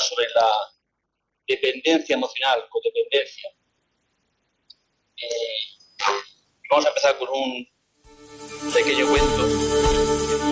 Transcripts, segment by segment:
Sobre la dependencia emocional, codependencia. Eh, vamos a empezar con un pequeño cuento.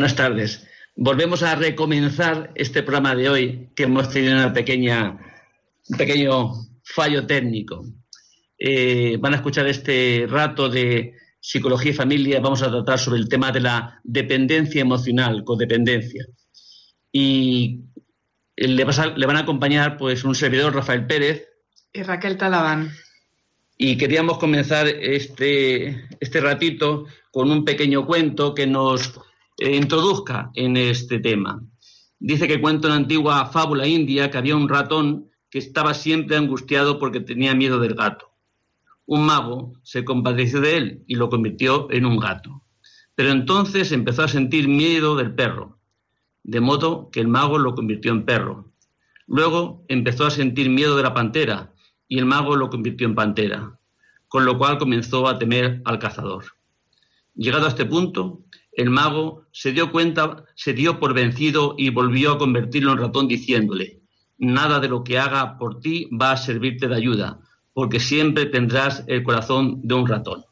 Buenas tardes. Volvemos a recomenzar este programa de hoy, que hemos tenido una pequeña, un pequeño fallo técnico. Eh, van a escuchar este rato de psicología y familia. Vamos a tratar sobre el tema de la dependencia emocional, codependencia. Y le, le van a acompañar pues un servidor, Rafael Pérez. Y Raquel Talabán. Y queríamos comenzar este, este ratito con un pequeño cuento que nos eh, introduzca en este tema. Dice que cuenta una antigua fábula india que había un ratón que estaba siempre angustiado porque tenía miedo del gato. Un mago se compadeció de él y lo convirtió en un gato. Pero entonces empezó a sentir miedo del perro, de modo que el mago lo convirtió en perro. Luego empezó a sentir miedo de la pantera y el mago lo convirtió en pantera, con lo cual comenzó a temer al cazador. Llegado a este punto, el mago se dio cuenta, se dio por vencido y volvió a convertirlo en ratón diciéndole, nada de lo que haga por ti va a servirte de ayuda, porque siempre tendrás el corazón de un ratón.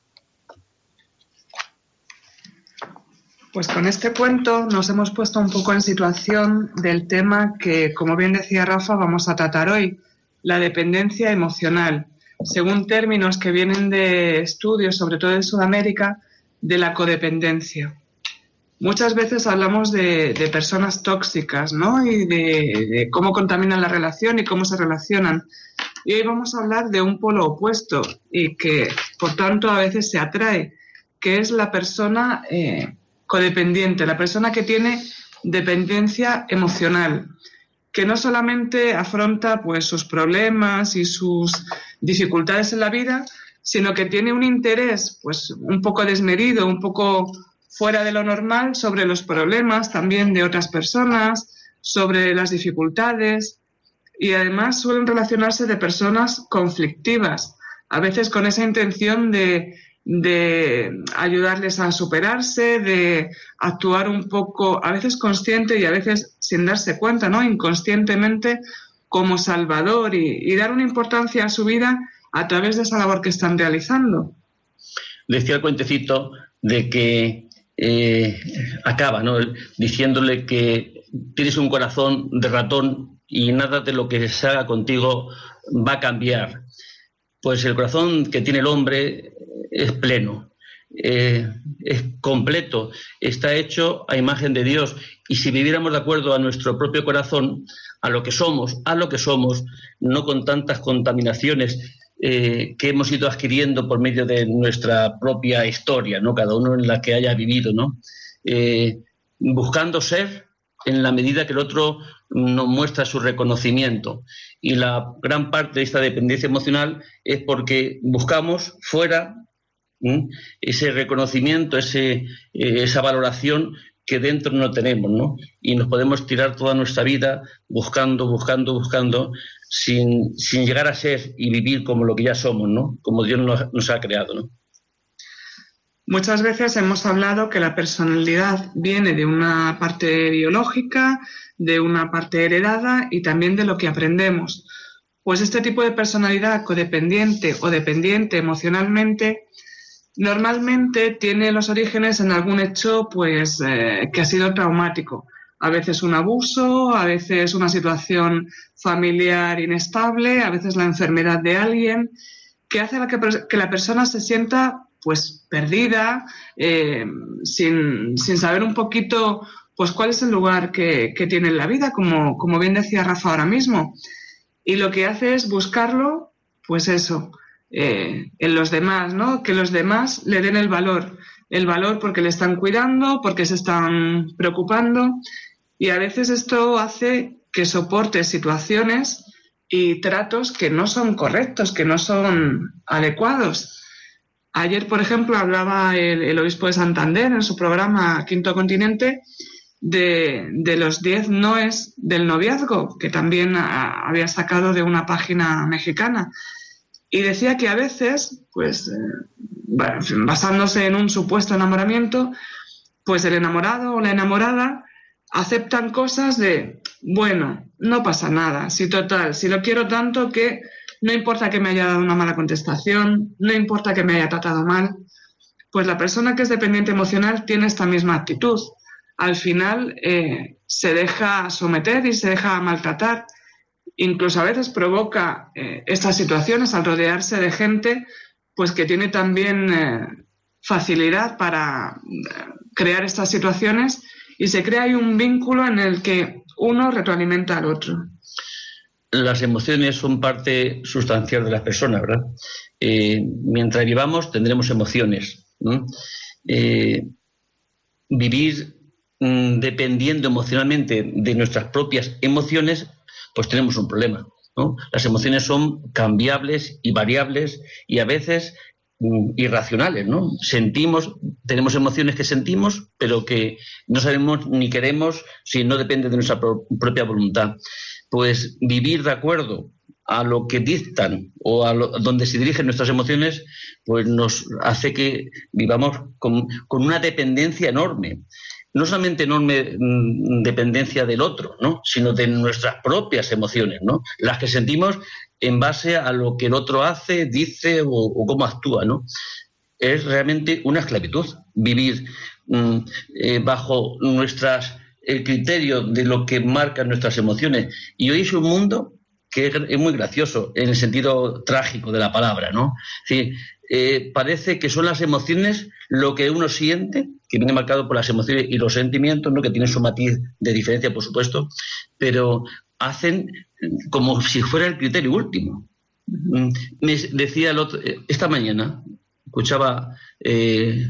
Pues con este cuento nos hemos puesto un poco en situación del tema que, como bien decía Rafa, vamos a tratar hoy, la dependencia emocional, según términos que vienen de estudios, sobre todo en Sudamérica, de la codependencia. Muchas veces hablamos de, personas tóxicas, ¿no? Y de, cómo contaminan la relación y cómo se relacionan. Y hoy vamos a hablar de un polo opuesto y que, por tanto, a veces se atrae, que es la persona eh, codependiente, la persona que tiene dependencia emocional, que no solamente afronta pues sus problemas y sus dificultades en la vida, sino que tiene un interés pues un poco desmedido, un poco fuera de lo normal sobre los problemas también de otras personas, sobre las dificultades y además suelen relacionarse de personas conflictivas, a veces con esa intención de, de ayudarles a superarse, de actuar un poco, a veces consciente y a veces sin darse cuenta, ¿no? Inconscientemente como salvador y, dar una importancia a su vida a través de esa labor que están realizando. Decía el cuentecito de que eh, acaba. Diciéndole que tienes un corazón de ratón y nada de lo que se haga contigo va a cambiar. Pues el corazón que tiene el hombre es pleno, eh, es completo, está hecho a imagen de Dios. Y si viviéramos de acuerdo a nuestro propio corazón, a lo que somos, a lo que somos, no con tantas contaminaciones eh, que hemos ido adquiriendo por medio de nuestra propia historia, ¿no? Cada uno en la que haya vivido, ¿no? Eh, buscando ser en la medida que el otro nos muestra su reconocimiento. Y la gran parte de esta dependencia emocional es porque buscamos fuera ese reconocimiento, ese, eh, esa valoración que dentro no tenemos, ¿no? Y nos podemos tirar toda nuestra vida buscando, buscando, buscando, sin, llegar a ser y vivir como lo que ya somos, ¿no? Como Dios nos, nos ha creado, ¿no? Muchas veces hemos hablado que la personalidad viene de una parte biológica, de una parte heredada y también de lo que aprendemos. Pues este tipo de personalidad codependiente o dependiente emocionalmente normalmente tiene los orígenes en algún hecho pues eh, que ha sido traumático. A veces un abuso, a veces una situación familiar inestable, a veces la enfermedad de alguien, que hace que, la persona se sienta pues perdida, eh, sin, saber un poquito pues cuál es el lugar que, tiene en la vida, como, como bien decía Rafa ahora mismo. Y lo que hace es buscarlo, pues eso, eh, en los demás, ¿no? Que los demás le den el valor, el valor porque le están cuidando, porque se están preocupando y a veces esto hace que soporte situaciones y tratos que no son correctos, que no son adecuados. Ayer, por ejemplo, hablaba el, obispo de Santander en su programa Quinto Continente de, los diez noes del noviazgo, que también había sacado de una página mexicana. Y decía que a veces, pues, eh, basándose en un supuesto enamoramiento, pues el enamorado o la enamorada aceptan cosas de, bueno, no pasa nada, si total, si lo quiero tanto que no importa que me haya dado una mala contestación, no importa que me haya tratado mal, pues la persona que es dependiente emocional tiene esta misma actitud. Al final eh, se deja someter y se deja maltratar incluso a veces provoca eh, estas situaciones al rodearse de gente pues que tiene también eh, facilidad para crear estas situaciones y se crea ahí un vínculo en el que uno retroalimenta al otro. Las emociones son parte sustancial de las personas, ¿verdad? mientras vivamos tendremos emociones. vivir mm, dependiendo emocionalmente de nuestras propias emociones pues tenemos un problema. Las emociones son cambiables y variables y a veces irracionales, ¿no? Sentimos, tenemos emociones que sentimos, pero que no sabemos ni queremos si no depende de nuestra propia voluntad. Pues vivir de acuerdo a lo que dictan o a donde se dirigen nuestras emociones, pues nos hace que vivamos con, con una dependencia enorme no solamente enorme mm, dependencia del otro, ¿no? sino de nuestras propias emociones, ¿no? las que sentimos en base a lo que el otro hace, dice o, cómo actúa. ¿no? Es realmente una esclavitud vivir mm, eh, bajo nuestras el criterio de lo que marcan nuestras emociones. Y hoy es un mundo que es, muy gracioso en el sentido trágico de la palabra, ¿no? Eh, parece que son las emociones lo que uno siente que viene marcado por las emociones y los sentimientos, ¿no? que tienen su matiz de diferencia, por supuesto, pero hacen como si fuera el criterio último. Mm, me decía el otro, eh, esta mañana, escuchaba eh,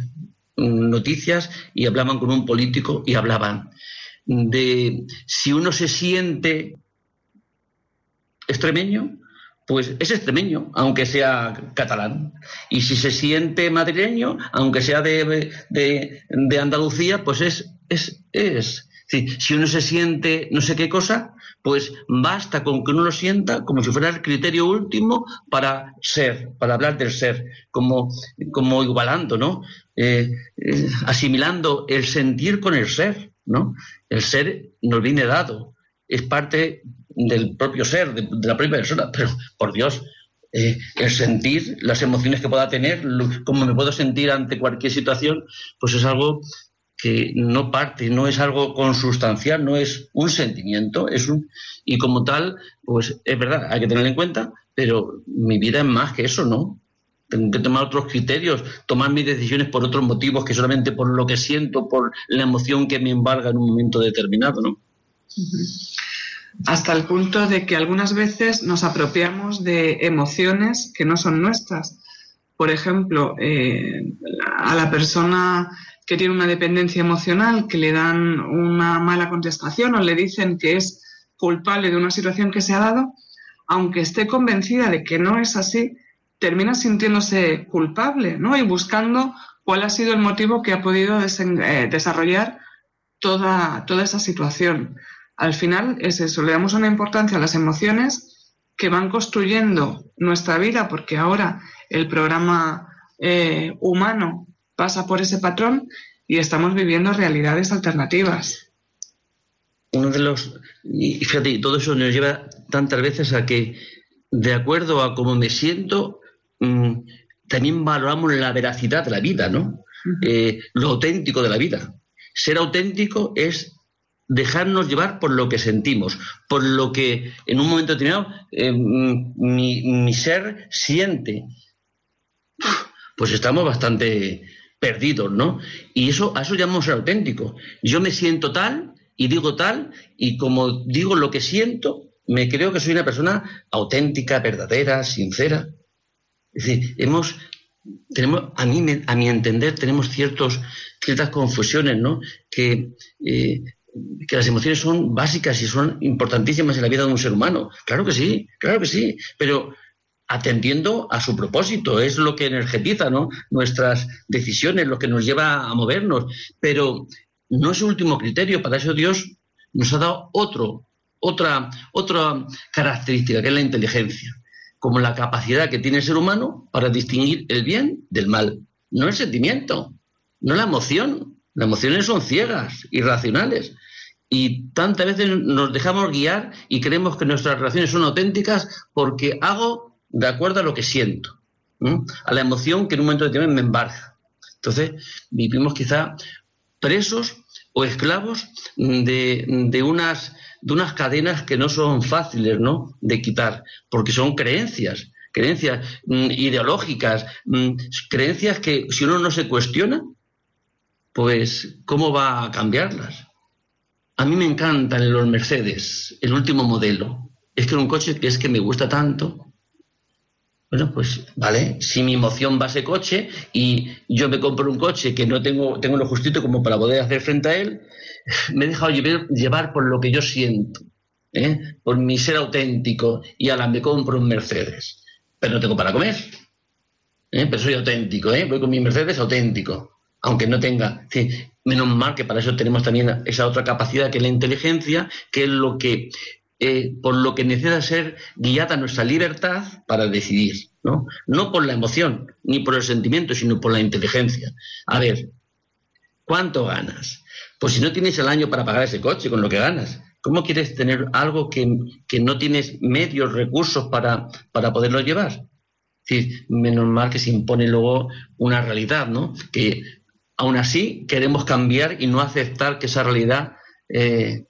noticias y hablaban con un político y hablaban de si uno se siente extremeño, pues es extremeño, aunque sea catalán. Y si se siente madrileño, aunque sea de, de, Andalucía, pues es, es, es. Si uno se siente no sé qué cosa, pues basta con que uno lo sienta como si fuera el criterio último para ser, para hablar del ser, como, como igualando, ¿no? Eh, eh, asimilando el sentir con el ser, ¿no? El ser nos viene dado, es parte del propio ser, de, la propia persona, pero por Dios, eh, el sentir, las emociones que pueda tener, cómo me puedo sentir ante cualquier situación, pues es algo que no parte, no es algo consustancial, no es un sentimiento, es un y como tal, pues es verdad, hay que tenerlo en cuenta, pero mi vida es más que eso, ¿no? Tengo que tomar otros criterios, tomar mis decisiones por otros motivos que solamente por lo que siento, por la emoción que me embarga en un momento determinado, ¿no? Hasta el punto de que algunas veces nos apropiamos de emociones que no son nuestras. Por ejemplo, eh, a la persona que tiene una dependencia emocional, que le dan una mala contestación o le dicen que es culpable de una situación que se ha dado, aunque esté convencida de que no es así, termina sintiéndose culpable, ¿no? Y buscando cuál ha sido el motivo que ha podido eh, desarrollar toda, toda esa situación. Al final es eso, le damos una importancia a las emociones que van construyendo nuestra vida, porque ahora el programa eh, humano pasa por ese patrón y estamos viviendo realidades alternativas. Uno de los. Y fíjate, todo eso nos lleva tantas veces a que, de acuerdo a cómo me siento, mm, también valoramos la veracidad de la vida, ¿no? Eh, lo auténtico de la vida. Ser auténtico es dejarnos llevar por lo que sentimos, por lo que en un momento determinado eh, mm, mi, mi, ser siente. Pues estamos bastante perdidos, ¿no? Y eso, a eso llamamos ser auténtico. Yo me siento tal y digo tal, y como digo lo que siento, me creo que soy una persona auténtica, verdadera, sincera. Es decir, tenemos, a mí, a mi entender, tenemos ciertos, ciertas confusiones, ¿no? Que, eh, que las emociones son básicas y son importantísimas en la vida de un ser humano. Claro que sí, claro que sí, pero atendiendo a su propósito, es lo que energetiza ¿no? nuestras decisiones, lo que nos lleva a movernos, pero no es el último criterio, para eso Dios nos ha dado otro, otra, otra característica, que es la inteligencia, como la capacidad que tiene el ser humano para distinguir el bien del mal, no el sentimiento, no la emoción. Las emociones son ciegas, irracionales. Y tantas veces nos dejamos guiar y creemos que nuestras relaciones son auténticas porque hago de acuerdo a lo que siento, a la emoción que en un momento determinado me embarga. Entonces, vivimos quizá presos o esclavos de, unas, de unas cadenas que no son fáciles ¿no? de quitar, porque son creencias, creencias mm, ideológicas, mm, creencias que si uno no se cuestiona, pues ¿cómo va a cambiarlas? A mí me encantan los Mercedes, el último modelo. Es que es un coche que es que me gusta tanto, bueno, pues vale, si mi emoción va a ese coche y yo me compro un coche que no tengo, tengo lo justito como para poder hacer frente a él, me he dejado llevar, por lo que yo siento, ¿eh? por mi ser auténtico y ahora me compro un Mercedes, pero no tengo para comer. ¿eh? Pero soy auténtico, ¿eh? voy con mi Mercedes auténtico, aunque no tenga. menos mal que para eso tenemos también esa otra capacidad que es la inteligencia, que es lo que eh, por lo que necesita ser guiada nuestra libertad para decidir, ¿no? No por la emoción, ni por el sentimiento, sino por la inteligencia. A ver, ¿cuánto ganas? Pues si no tienes el año para pagar ese coche con lo que ganas, ¿cómo quieres tener algo que, no tienes medios, recursos para, para poderlo llevar? Menos mal que se impone luego una realidad, ¿no? Que aún así queremos cambiar y no aceptar que esa realidad eh,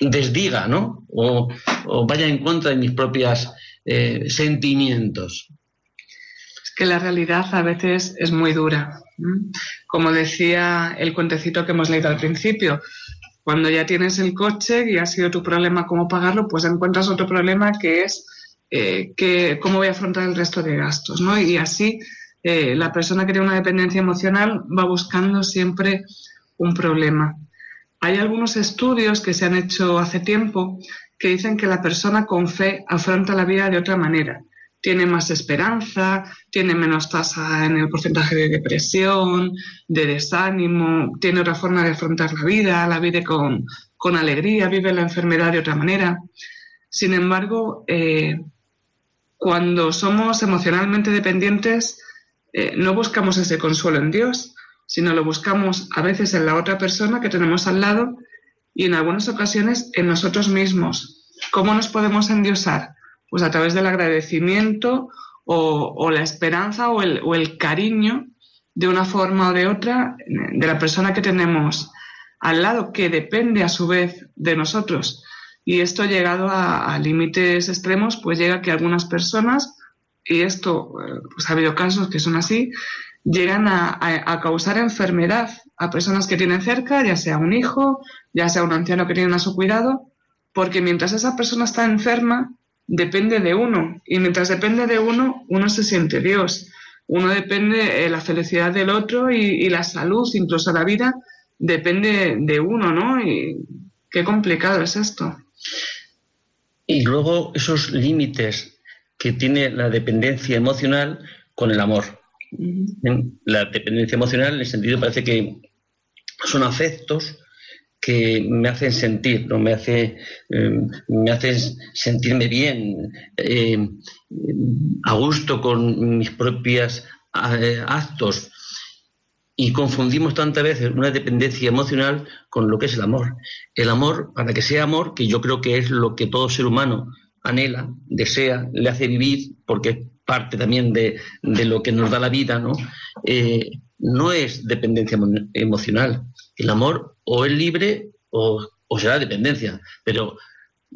desdiga, ¿no? O, vaya en contra de mis propios eh, sentimientos. Es que la realidad a veces es muy dura. Como decía el cuentecito que hemos leído al principio, cuando ya tienes el coche y ha sido tu problema cómo pagarlo, pues encuentras otro problema que es eh, que cómo voy a afrontar el resto de gastos, ¿no? Y así eh, la persona que tiene una dependencia emocional va buscando siempre un problema. Hay algunos estudios que se han hecho hace tiempo que dicen que la persona con fe afronta la vida de otra manera. Tiene más esperanza, tiene menos tasa en el porcentaje de depresión, de desánimo, tiene otra forma de afrontar la vida, la vive con, alegría, vive la enfermedad de otra manera. Sin embargo, eh, cuando somos emocionalmente dependientes, eh, no buscamos ese consuelo en Dios, sino lo buscamos a veces en la otra persona que tenemos al lado y en algunas ocasiones en nosotros mismos. ¿Cómo nos podemos endiosar? Pues a través del agradecimiento o, la esperanza o el, cariño de una forma o de otra de la persona que tenemos al lado, que depende a su vez de nosotros. Y esto llegado a, límites extremos, pues llega que algunas personas, y esto, eh, pues ha habido casos que son así, llegan a, causar enfermedad a personas que tienen cerca, ya sea un hijo, ya sea un anciano que tienen a su cuidado, porque mientras esa persona está enferma, depende de uno. Y mientras depende de uno, uno se siente Dios. Uno depende de la felicidad del otro y, la salud, incluso la vida, depende de uno, ¿no? Y qué complicado es esto. Y luego esos límites que tiene la dependencia emocional con el amor. La dependencia emocional, en el sentido, parece que son afectos que me hacen sentir, ¿no? me, hace, em, me hacen sentirme bien, em, a gusto con mis propios actos. Y confundimos tantas veces una dependencia emocional con lo que es el amor. El amor, para que sea amor, que yo creo que es lo que todo ser humano anhela, desea, le hace vivir, porque parte también de, lo que nos da la vida, ¿no? Eh, no es dependencia emocional. El amor o es libre o, será dependencia, pero,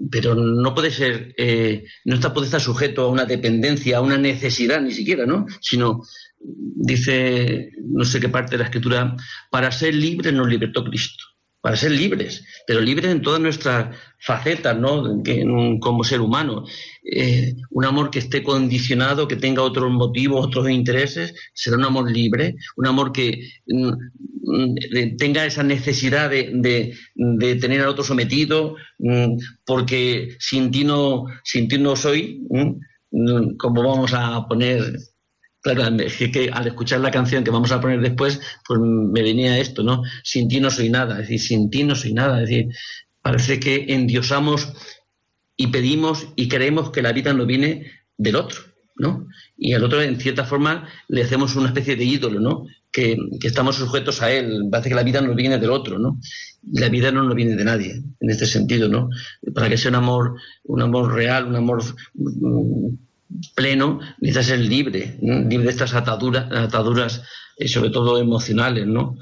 pero no puede ser, eh, no está, puede estar sujeto a una dependencia, a una necesidad ni siquiera, ¿no? Sino, dice, no sé qué parte de la escritura, para ser libre nos libertó Cristo para ser libres, pero libres en todas nuestras facetas, ¿no? como ser humano. Eh, un amor que esté condicionado, que tenga otros motivos, otros intereses, será un amor libre, un amor que mm, mm, tenga esa necesidad de, tener al otro sometido, mm, porque sin ti no, sin ti no soy, como vamos a poner Claro, es que, al escuchar la canción que vamos a poner después, pues me venía esto, ¿no? Sin ti no soy nada, es decir, sin ti no soy nada, es decir, parece que endiosamos y pedimos y creemos que la vida no viene del otro, ¿no? Y al otro, en cierta forma, le hacemos una especie de ídolo, ¿no? Que, estamos sujetos a él, parece que la vida no viene del otro, ¿no? La vida no nos viene de nadie, en este sentido, ¿no? Para que sea un amor, un amor real, un amor mm, pleno, necesitas ser libre, libre de estas ataduras, ataduras eh, sobre todo emocionales, ¿no?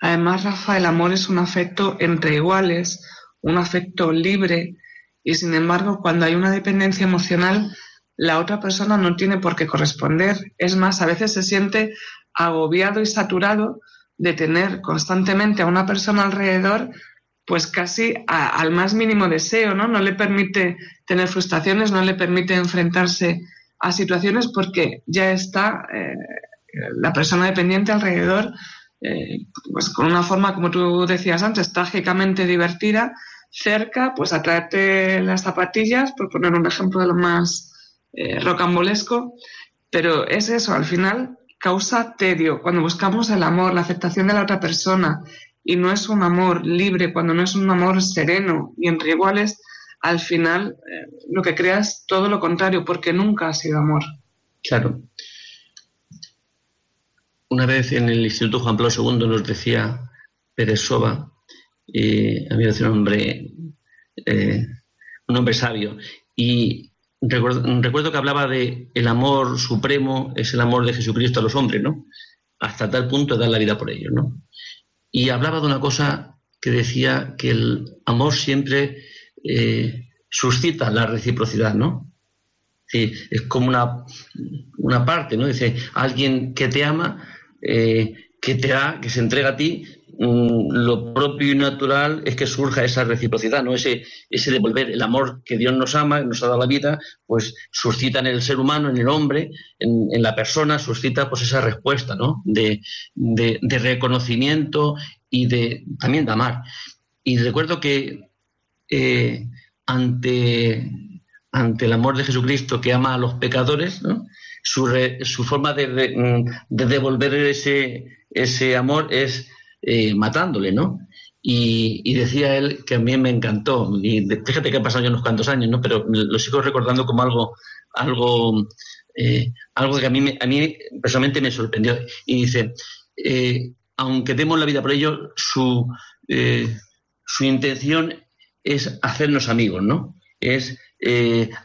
Además, Rafa, el amor es un afecto entre iguales, un afecto libre, y sin embargo, cuando hay una dependencia emocional, la otra persona no tiene por qué corresponder. Es más, a veces se siente agobiado y saturado de tener constantemente a una persona alrededor pues casi al más mínimo deseo, ¿no? No le permite tener frustraciones, no le permite enfrentarse a situaciones porque ya está eh, la persona dependiente alrededor, eh, pues con una forma, como tú decías antes, trágicamente divertida, cerca, pues a traerte las zapatillas, por poner un ejemplo de lo más eh, rocambolesco, pero es eso, al final causa tedio. Cuando buscamos el amor, la aceptación de la otra persona, y no es un amor libre, cuando no es un amor sereno y entre iguales, al final eh, lo que crea es todo lo contrario, porque nunca ha sido amor. Claro. Una vez en el Instituto Juan Pablo II nos decía Pérez Soba, y había sido un hombre, eh, un hombre sabio, y recuerdo, recuerdo, que hablaba de el amor supremo es el amor de Jesucristo a los hombres, ¿no? Hasta tal punto de dar la vida por ellos, ¿no? Y hablaba de una cosa que decía que el amor siempre eh, suscita la reciprocidad, ¿no? es como una, una, parte, ¿no? Dice, alguien que te ama, eh, que te da, que se entrega a ti, Mm, lo propio y natural es que surja esa reciprocidad, ¿no? Ese, ese devolver el amor que Dios nos ama, nos ha dado la vida, pues suscita en el ser humano, en el hombre, en, la persona, suscita pues esa respuesta, ¿no? De, reconocimiento y de también de amar. Y recuerdo que eh, ante, ante el amor de Jesucristo que ama a los pecadores, su, su, forma de, de, devolver ese, ese amor es eh, matándole, ¿no? Y, decía él que a mí me encantó. Fíjate que han pasado ya unos cuantos años, ¿no? Pero lo sigo recordando como algo, algo, eh, algo que a mí, a mí personalmente me sorprendió. Y dice, eh, aunque demos la vida por ello, su, eh, su intención es hacernos amigos, ¿no? Es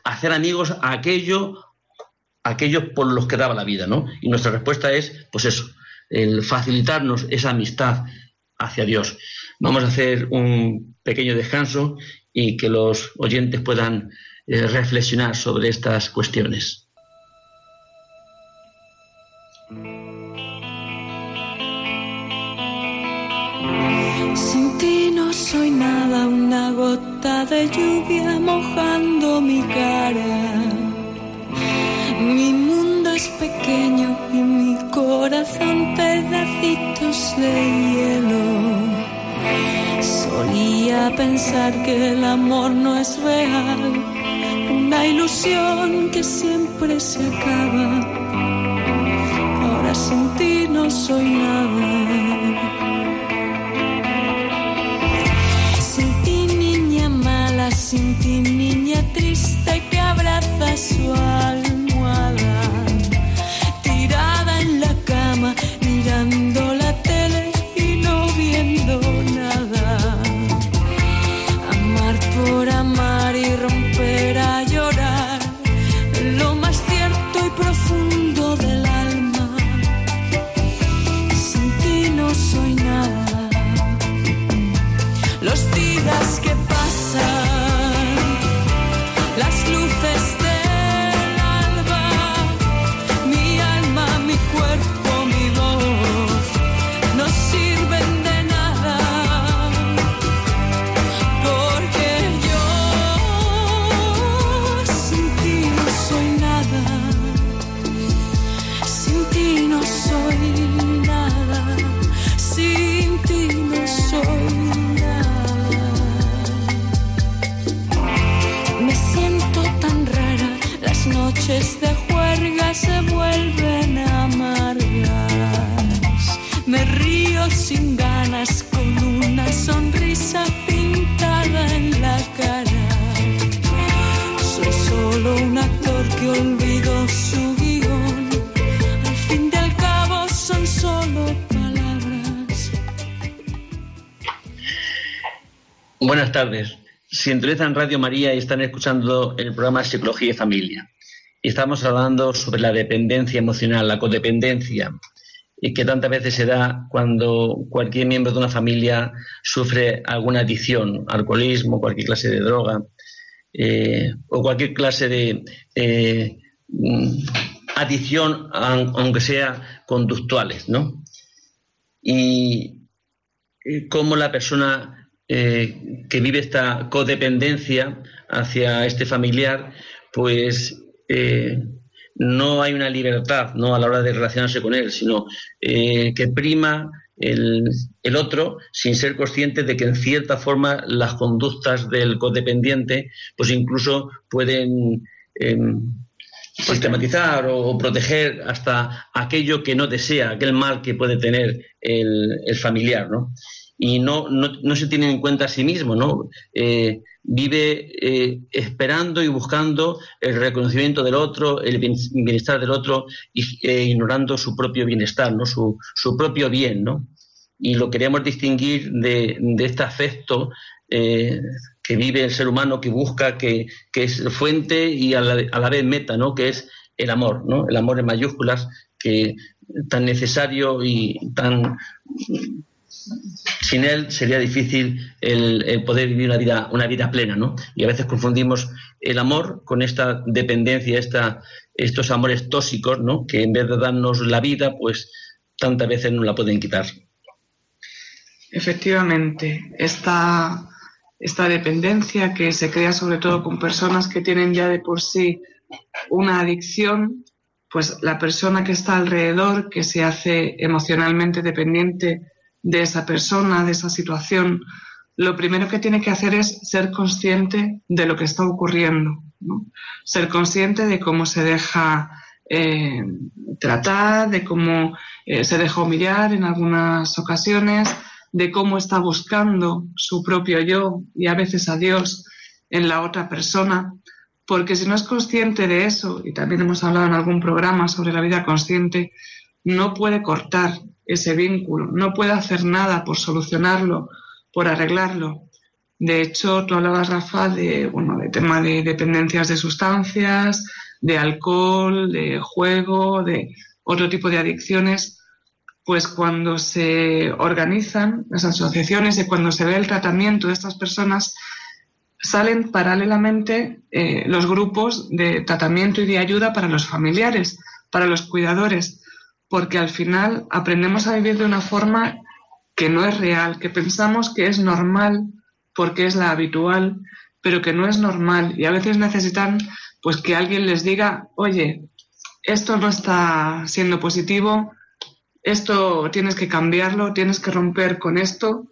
hacer amigos a aquello, aquellos por los que daba la vida, ¿no? Y nuestra respuesta es, pues eso, el facilitarnos esa amistad hacia Dios. Vamos a hacer un pequeño descanso y que los oyentes puedan eh, reflexionar sobre estas cuestiones. Sin ti no soy nada, una gota de lluvia mojando mi cara. Mi pequeño y mi corazón pedacitos de hielo. Solía pensar que el amor no es real, una ilusión que siempre se acaba. Ahora sin ti no soy nada. Tardes. Sintonizan Radio María y están escuchando el programa Psicología y Familia. Estamos hablando sobre la dependencia emocional, la codependencia, y que tantas veces se da cuando cualquier miembro de una familia sufre alguna adicción, alcoholismo, cualquier clase de droga, eh, o cualquier clase de mm, adicción, aun- aunque sea conductuales, ¿no? Y cómo la persona eh, que vive esta codependencia hacia este familiar, pues eh, no hay una libertad ¿no? a la hora de relacionarse con él, sino eh, que prima el, otro sin ser consciente de que en cierta forma las conductas del codependiente pues incluso pueden em, sistematizar o, o proteger hasta aquello que no desea, aquel mal que puede tener el, el familiar, ¿no? Y no, no, no se tiene en cuenta a sí mismo, ¿no? Eh, vive eh, esperando y buscando el reconocimiento del otro, el bien- bienestar del otro, eh, ignorando su propio bienestar, ¿no? Su, su propio bien, ¿no? Y lo queríamos distinguir de, de este afecto eh, que vive el ser humano, que busca, que, que es fuente y a la, a la vez meta, ¿no? Que es el amor, ¿no? El amor en mayúsculas, que tan necesario y tan sin él sería difícil el, poder vivir una vida, una vida plena, ¿no? Y a veces confundimos el amor con esta dependencia, esta, estos amores tóxicos, ¿no? Que en vez de darnos la vida, pues tantas veces nos la pueden quitar. Efectivamente, esta, esta dependencia que se crea sobre todo con personas que tienen ya de por sí una adicción, pues la persona que está alrededor, que se hace emocionalmente dependiente de esa persona, de esa situación, lo primero que tiene que hacer es ser consciente de lo que está ocurriendo, ser consciente de cómo se deja eh, tratar, de cómo eh, se deja humillar en algunas ocasiones, de cómo está buscando su propio yo y a veces a Dios en la otra persona, porque si no es consciente de eso, y también hemos hablado en algún programa sobre la vida consciente, no puede cortar ese vínculo, no puede hacer nada por solucionarlo, por arreglarlo. De hecho, tú hablabas, Rafa, de, bueno, de tema de dependencias de sustancias, de alcohol, de juego, de otro tipo de adicciones. Pues cuando se organizan las asociaciones y cuando se ve el tratamiento de estas personas, salen paralelamente eh, los grupos de tratamiento y de ayuda para los familiares, para los cuidadores, porque al final aprendemos a vivir de una forma que no es real, que pensamos que es normal porque es la habitual, pero que no es normal y a veces necesitan pues que alguien les diga, oye, esto no está siendo positivo, esto tienes que cambiarlo, tienes que romper con esto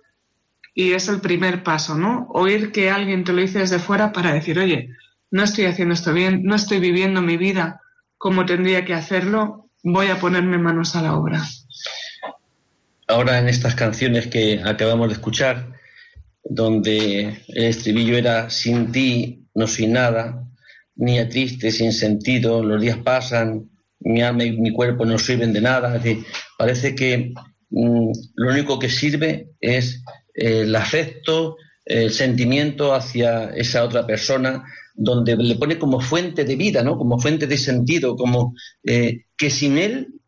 y es el primer paso, ¿no? Oír que alguien te lo dice desde fuera para decir, oye, no estoy haciendo esto bien, no estoy viviendo mi vida como tendría que hacerlo, voy a ponerme manos a la obra ahora en estas canciones que acabamos de escuchar, donde el estribillo era sin ti no soy nada, ni a triste, sin sentido, los días pasan, mi alma y mi cuerpo no sirven de nada. parece que mm, lo único que sirve es eh, el afecto, el sentimiento hacia esa otra persona, donde le pone como fuente de vida, ¿no? como fuente de sentido, como eh, que sin él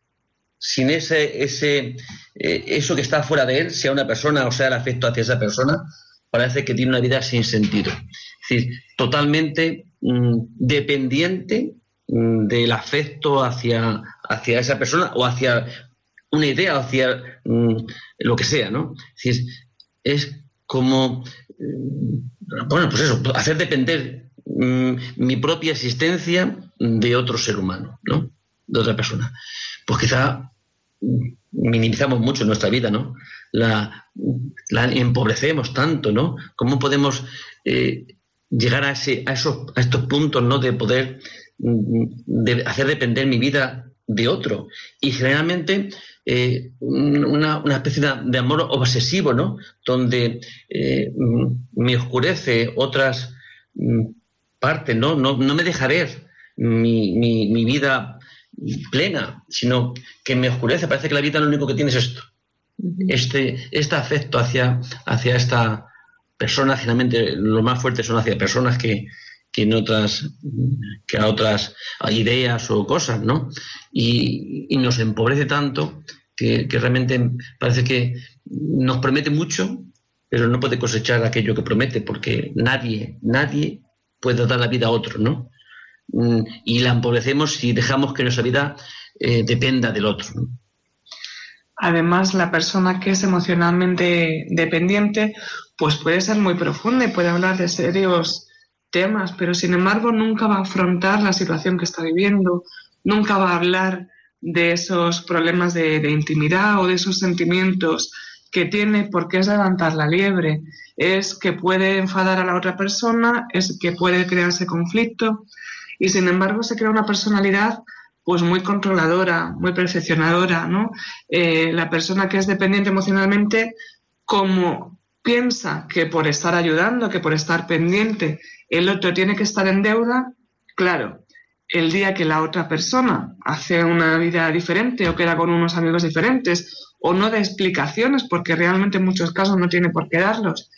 sin ese, ese, eh, eso que está fuera de él, sea una persona o sea el afecto hacia esa persona, parece que tiene una vida sin sentido. Es decir, totalmente mm, dependiente mm, del afecto hacia, hacia esa persona o hacia una idea, hacia mm, lo que sea, ¿no? Es es como, bueno, pues eso, hacer depender mi propia existencia de otro ser humano, ¿no? De otra persona. Pues quizá minimizamos mucho nuestra vida, ¿no? La, empobrecemos tanto, ¿no? ¿Cómo podemos eh, llegar a, ese, a, esos, a estos puntos, ¿no? De poder de hacer depender mi vida de otro. Y generalmente eh, una, especie de, amor obsesivo, ¿no? Donde eh, me oscurece otras partes, ¿no? No, no me deja ver mi, mi, mi vida plena, sino que me oscurece. Parece que la vida lo único que tiene es esto. Este, este afecto hacia, hacia esta persona, finalmente lo más fuerte son hacia personas que, que en otras que a otras ideas o cosas, ¿no? Y, nos empobrece tanto que, que, realmente parece que nos promete mucho, pero no puede cosechar aquello que promete, porque nadie, nadie puede dar la vida a otro, ¿no? Mm, y la empobrecemos si dejamos que nuestra vida eh, dependa del otro. Además, la persona que es emocionalmente dependiente, pues puede ser muy profunda y puede hablar de serios temas, pero sin embargo nunca va a afrontar la situación que está viviendo, nunca va a hablar de esos problemas de intimidad o de esos sentimientos que tiene porque es levantar la liebre, es que puede enfadar a la otra persona, es que puede crearse conflicto y sin embargo se crea una personalidad pues muy controladora, muy perfeccionadora, ¿no? Eh, la persona que es dependiente emocionalmente, como piensa que por estar ayudando, que por estar pendiente, el otro tiene que estar en deuda, claro, el día que la otra persona hace una vida diferente o queda con unos amigos diferentes o no da explicaciones, porque realmente en muchos casos no tiene por qué darlos,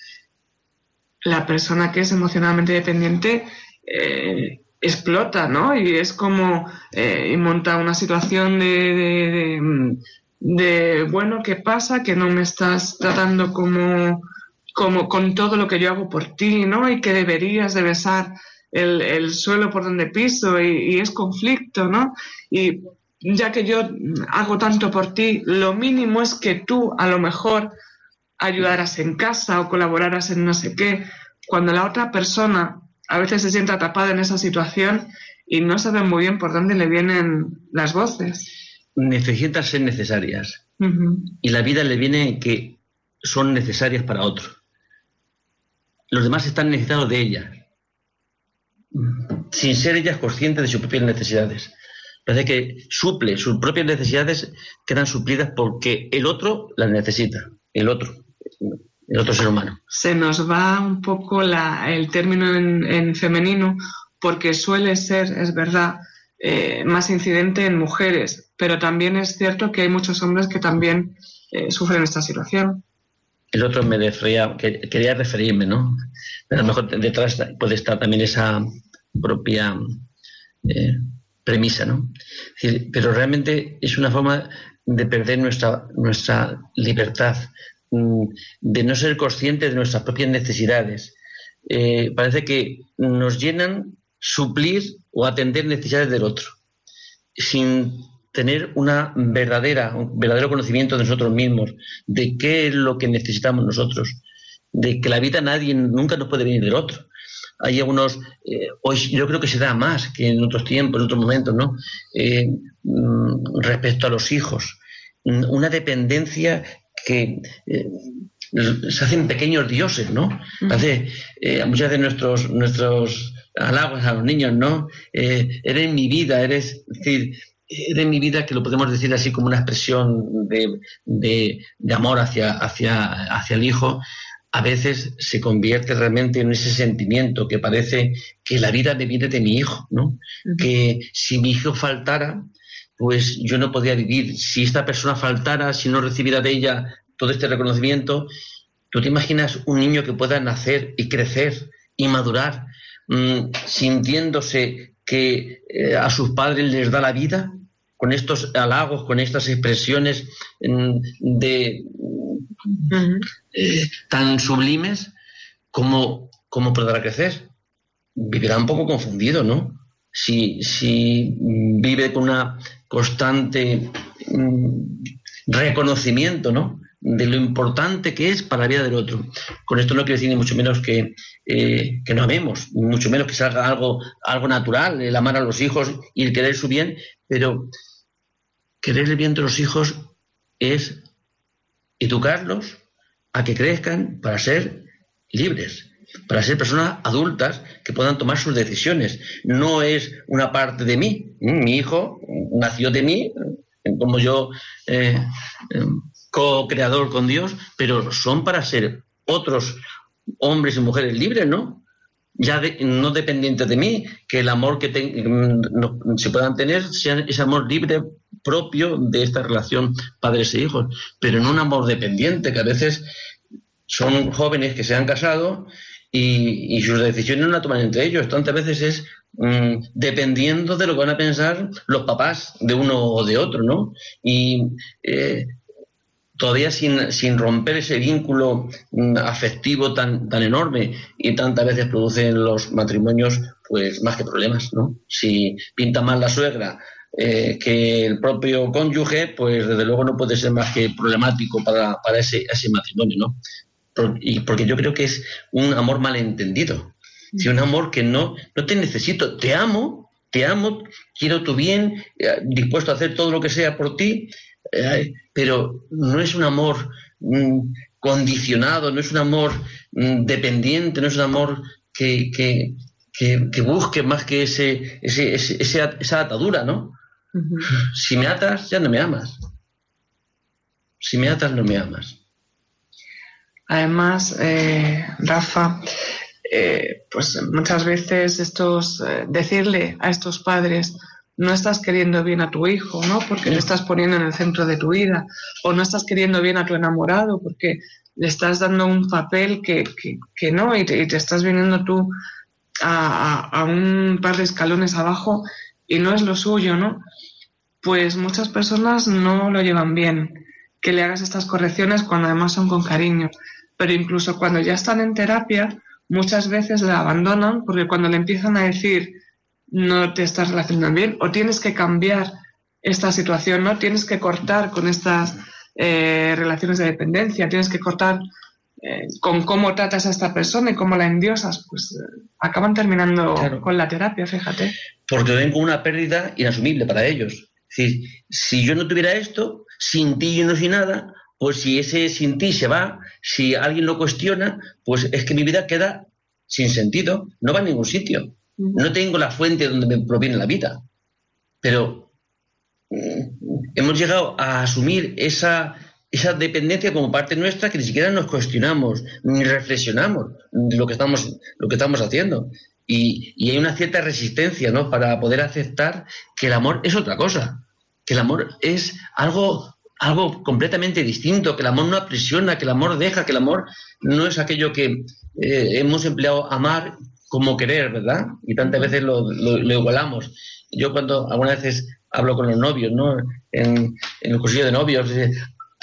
la persona que es emocionalmente dependiente eh, explota, ¿no? Y es como, eh, y monta una situación de, de, bueno, ¿qué pasa? Que no me estás tratando como, como con todo lo que yo hago por ti, ¿no? Y que deberías de besar el, el suelo por donde piso y, y, es conflicto, ¿no? Y ya que yo hago tanto por ti, lo mínimo es que tú a lo mejor ayudaras en casa o colaboraras en no sé qué, cuando la otra persona a veces se siente atrapada en esa situación y no sabe muy bien por dónde le vienen las voces. Necesitan ser necesarias. y la vida le viene que son necesarias para otro. Los demás están necesitados de ella, sin ser ellas conscientes de sus propias necesidades. Parece que suple, sus propias necesidades quedan suplidas porque el otro las necesita, el otro, el otro ser humano. Se nos va un poco el término en, femenino porque suele ser, es verdad, eh, más incidente en mujeres, pero también es cierto que hay muchos hombres que también eh, sufren esta situación. El otro me refería, quería referirme, ¿no? a lo mejor detrás puede estar también esa propia eh, premisa, ¿no? pero realmente es una forma de perder nuestra, nuestra libertad, mm, de no ser conscientes de nuestras propias necesidades. Eh, parece que nos llenan suplir o atender necesidades del otro, sin tener una verdadera, un verdadero conocimiento de nosotros mismos, de qué es lo que necesitamos nosotros, de que la vida nadie nunca nos puede venir del otro. Hay algunos, eh, hoy yo creo que se da más que en otros tiempos, en otros momentos, ¿no? Eh, mm, respecto a los hijos. Mm, una dependencia que eh, se hacen pequeños dioses, ¿no? Hace, muchas de nuestros, nuestros halagos a los niños, ¿no? eres mi vida, eres, decir, eres mi vida, que lo podemos decir así como una expresión de, de amor hacia, hacia, hacia el hijo, a veces se convierte realmente en ese sentimiento que parece que la vida me viene de mi hijo, ¿no? Que si mi hijo faltara, pues yo no podría vivir. Si esta persona faltara, si no recibiera de ella todo este reconocimiento, ¿tú te imaginas un niño que pueda nacer y crecer y madurar mm, sintiéndose que eh, a sus padres les da la vida? Con estos halagos, con estas expresiones mm, de, eh, tan sublimes, ¿cómo, ¿cómo podrá crecer? Vivirá un poco confundido, ¿no? Si, si vive con una constante mm, reconocimiento, ¿no? de lo importante que es para la vida del otro. Con esto no quiero decir ni mucho menos que, eh, que no amemos, mucho menos que salga algo, algo natural, el amar a los hijos y el querer su bien, pero querer el bien de los hijos es educarlos a que crezcan para ser libres, para ser personas adultas que puedan tomar sus decisiones. No es una parte de mí. Mm, mi hijo nació de mí, como yo eh, em, co-creador con Dios, pero son para ser otros hombres y mujeres libres, ¿no? Ya no dependientes de mí, que el amor que mm, se puedan tener sea ese amor libre propio de esta relación padres e hijos, pero no un amor dependiente, que a veces son jóvenes que se han casado y, sus decisiones no las toman entre ellos. Tantas veces es mm, dependiendo de lo que van a pensar los papás de uno o de otro, ¿no? Y eh, todavía sin, sin, romper ese vínculo mm, afectivo tan, tan enorme y tantas veces producen los matrimonios pues más que problemas, ¿no? Si pinta mal la suegra eh, que el propio cónyuge, pues desde luego no puede ser más que problemático para, ese, ese, matrimonio, ¿no? y porque yo creo que es un amor malentendido. Si un amor que no, no te necesito, te amo, te amo, quiero tu bien, eh, dispuesto a hacer todo lo que sea por ti, eh, pero no es un amor mm, condicionado, no es un amor mm, dependiente, no es un amor que, que, que, busque más que ese, ese, esa atadura, ¿no? Si me atas, ya no me amas. Si me atas, no me amas. Además, eh, Rafa, eh, pues muchas veces estos, eh, decirle a estos padres, no estás queriendo bien a tu hijo, ¿no? Porque le estás poniendo en el centro de tu vida, o no estás queriendo bien a tu enamorado, porque le estás dando un papel que, no, y te, estás viniendo tú a, a, un par de escalones abajo y no es lo suyo, ¿no? pues muchas personas no lo llevan bien, que le hagas estas correcciones cuando además son con cariño. Pero incluso cuando ya están en terapia, muchas veces la abandonan porque cuando le empiezan a decir no te estás relacionando bien o tienes que cambiar esta situación, ¿no? Tienes que cortar con estas eh, relaciones de dependencia, tienes que cortar eh, con cómo tratas a esta persona y cómo la endiosas, pues eh, acaban terminando con la terapia, fíjate. Porque ven como una pérdida inasumible para ellos si yo no tuviera esto, sin ti y no sin nada, pues si ese sin ti se va, si alguien lo cuestiona, pues es que mi vida queda sin sentido, no va a ningún sitio. No tengo la fuente donde me proviene la vida. Pero mm, hemos llegado a asumir esa, esa dependencia como parte nuestra que ni siquiera nos cuestionamos ni reflexionamos lo que estamos, lo que estamos haciendo. Y, y, hay una cierta resistencia ¿no? para poder aceptar que el amor es otra cosa, que el amor es algo, algo completamente distinto, que el amor no aprisiona, que el amor deja, que el amor no es aquello que eh, hemos empleado amar como querer, ¿verdad? Y tantas veces lo, lo, igualamos. Yo cuando algunas veces hablo con los novios, ¿no? En, el cursillo de novios,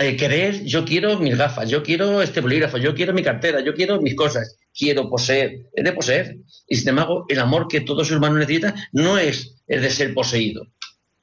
eh, querer, yo quiero mis gafas, yo quiero este bolígrafo, yo quiero mi cartera, yo quiero mis cosas, quiero poseer, es de poseer. Y sin embargo, el amor que todo ser humano necesita no es el de ser poseído.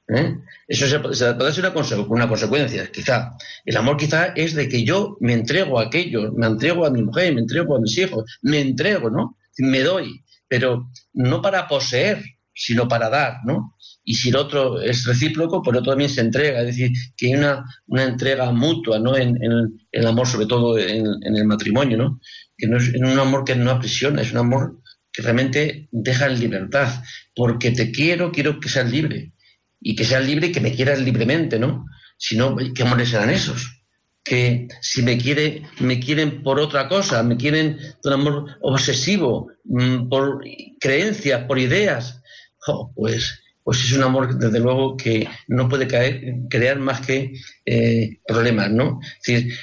¿eh? Eso se, puede ser una, una, consecuencia, quizá. El amor quizá es de que yo me entrego a aquello, me entrego a mi mujer, me entrego a mis hijos, me entrego, ¿no? Me doy, pero no para poseer, sino para dar, ¿no? Y si el otro es recíproco, pues el otro también se entrega, es decir, que hay una, entrega mutua, ¿no? En, el amor, sobre todo en, en, el matrimonio, ¿no? Que no es un amor que no aprisiona, es un amor que realmente deja en libertad, porque te quiero, quiero que seas libre, y que seas libre y que me quieras libremente, ¿no? Si no, ¿qué amores serán esos? Que si me quiere, me quieren por otra cosa, me quieren de un amor obsesivo, mm, por creencias, por ideas, pues, pues es un amor, desde luego, que no puede caer, crear más que eh, problemas, ¿no? Es decir,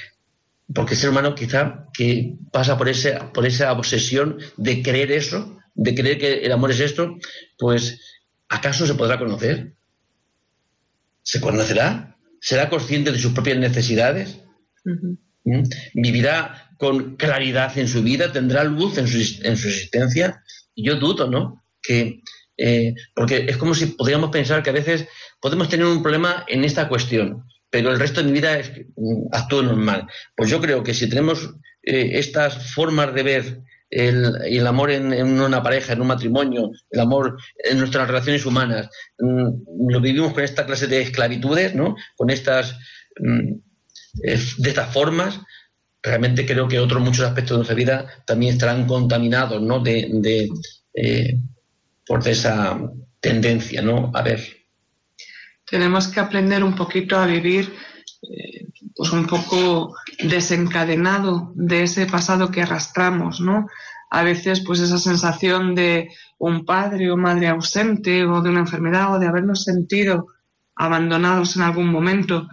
porque el ser humano quizá que pasa por, ese, por esa obsesión de creer eso, de creer que el amor es esto, pues ¿acaso se podrá conocer? ¿Se conocerá? ¿Será consciente de sus propias necesidades? ¿Mm? ¿Vivirá con claridad en su vida? ¿Tendrá luz en su, en su existencia? Yo dudo, ¿no? Que, eh, porque es como si podríamos pensar que a veces podemos tener un problema en esta cuestión, pero el resto de mi vida es, mm, actúo normal. Pues yo creo que si tenemos eh, estas formas de ver el, el amor en, una pareja, en un matrimonio, el amor en nuestras relaciones humanas. Mm, lo vivimos con esta clase de esclavitudes, ¿no? Con estas, mm, de estas formas. Realmente creo que otros muchos aspectos de nuestra vida también estarán contaminados, ¿no? De, eh, por esa tendencia, ¿no? A ver. Tenemos que aprender un poquito a vivir eh, pues un poco desencadenado de ese pasado que arrastramos, ¿no? A veces, pues esa sensación de un padre o madre ausente o de una enfermedad o de habernos sentido abandonados en algún momento,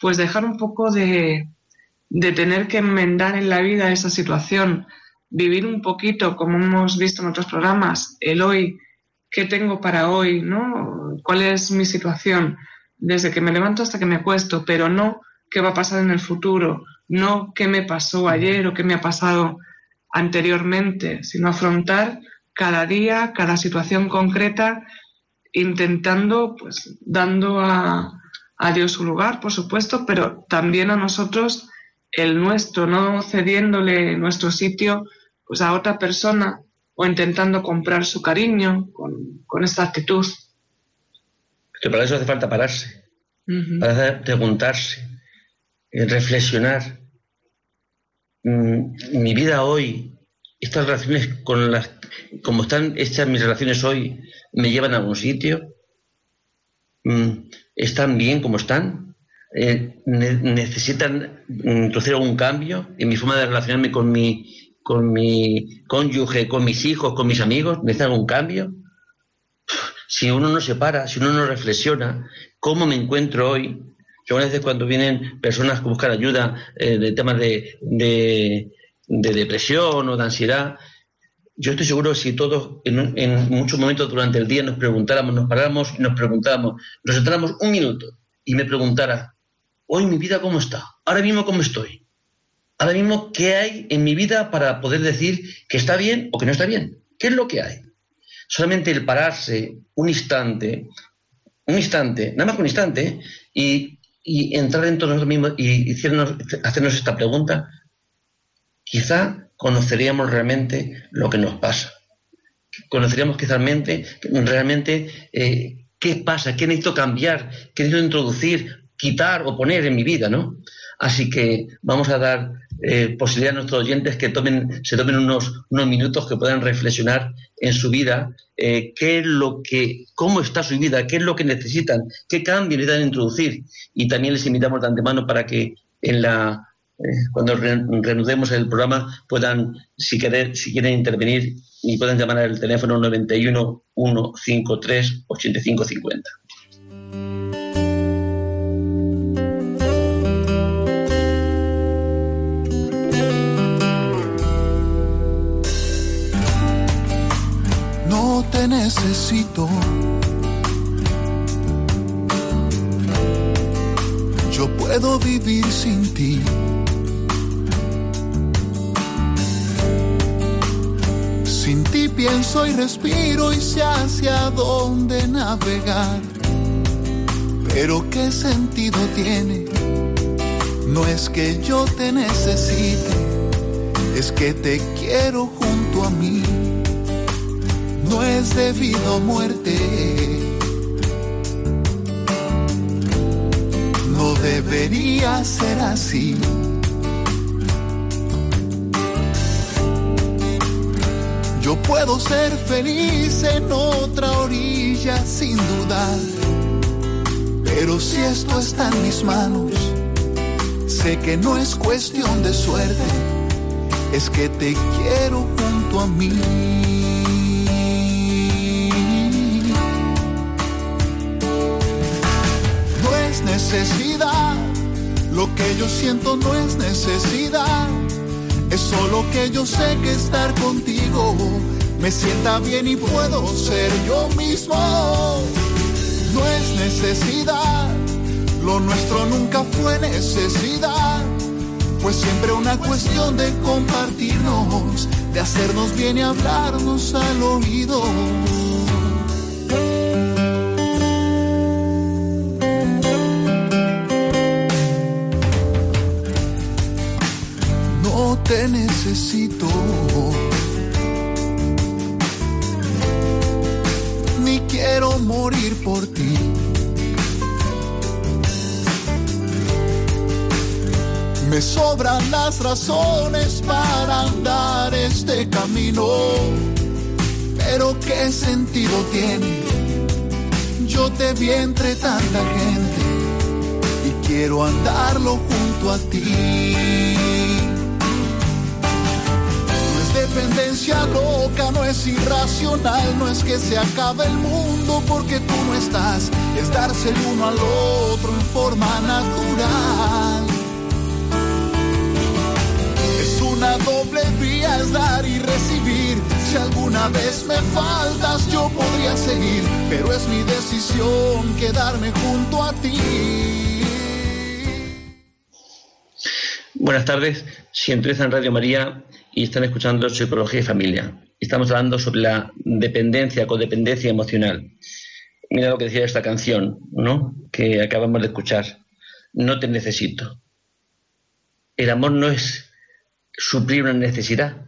pues dejar un poco de, de tener que enmendar en la vida esa situación, vivir un poquito, como hemos visto en otros programas, el hoy, qué tengo para hoy, ¿no? ¿Cuál es mi situación? Desde que me levanto hasta que me acuesto, pero no qué va a pasar en el futuro, no qué me pasó ayer o qué me ha pasado anteriormente, sino afrontar cada día, cada situación concreta, intentando, pues, dando a, a Dios su lugar, por supuesto, pero también a nosotros el nuestro, no cediéndole nuestro sitio pues a otra persona o intentando comprar su cariño con, con esta actitud. Pero para eso hace falta pararse, para preguntarse, reflexionar. Mm, mi vida hoy, estas relaciones con las, como están hechas mis relaciones hoy, me llevan a algún sitio, mm, están bien como están, eh, necesitan introducir algún cambio en mi forma de relacionarme con mi, con mi cónyuge, con mis hijos, con mis amigos, necesitan algún cambio. Si uno no se para, si uno no reflexiona, ¿cómo me encuentro hoy? Yo a veces cuando vienen personas que buscan ayuda eh, de temas de, de, depresión o de ansiedad, yo estoy seguro que si todos en, en, muchos momentos durante el día nos preguntáramos, nos paráramos y nos preguntáramos, nos sentáramos un minuto y me preguntara, hoy mi vida cómo está, ahora mismo cómo estoy, ahora mismo qué hay en mi vida para poder decir que está bien o que no está bien, qué es lo que hay. Solamente el pararse un instante, un instante, nada más que un instante, y entrar en nosotros mismos y hacernos esta pregunta, quizá conoceríamos realmente lo que nos pasa. Conoceríamos quizá realmente, realmente eh, qué pasa, qué necesito cambiar, qué necesito introducir, quitar o poner en mi vida, ¿no? Así que vamos a dar eh, posibilidad a nuestros oyentes que tomen, se tomen unos, unos minutos que puedan reflexionar en su vida eh, qué es lo que, cómo está su vida, qué es lo que necesitan, qué cambios necesitan introducir. Y también les invitamos de antemano para que en la eh, cuando reanudemos el programa puedan, si, querer, si quieren intervenir, y puedan llamar al teléfono 91 153 8550. Te necesito. Yo puedo vivir sin ti. Sin ti pienso y respiro y sé hacia dónde navegar. Pero qué sentido tiene, no es que yo te necesite, es que te quiero junto a mí. Es debido muerte. No debería ser así. Yo puedo ser feliz en otra orilla sin dudar. Pero si esto está en mis manos, sé que no es cuestión de suerte, es que te quiero junto a mí. Es necesidad, lo que yo siento no es necesidad es solo que yo sé que estar contigo me sienta bien y puedo ser yo mismo. No es necesidad, lo nuestro nunca fue necesidad. Fue siempre una cuestión de compartirnos, de hacernos bien y hablarnos al oído. Necesito. Ni quiero morir por ti. Me sobran las razones para andar este camino. Pero qué sentido tiene. Yo te vi entre tanta gente y quiero andarlo junto a ti. Loca, no es irracional, no es que se acabe el mundo porque tú no estás, es darse el uno al otro en forma natural. Es una doble vía, es dar y recibir. Si alguna vez me faltas, yo podría seguir, pero es mi decisión quedarme junto a ti. Buenas tardes, Siempre en Radio María y están escuchando Psicología y Familia. Estamos hablando sobre la dependencia, codependencia emocional. Mira lo que decía esta canción, ¿no? Que acabamos de escuchar. No te necesito. El amor no es suplir una necesidad.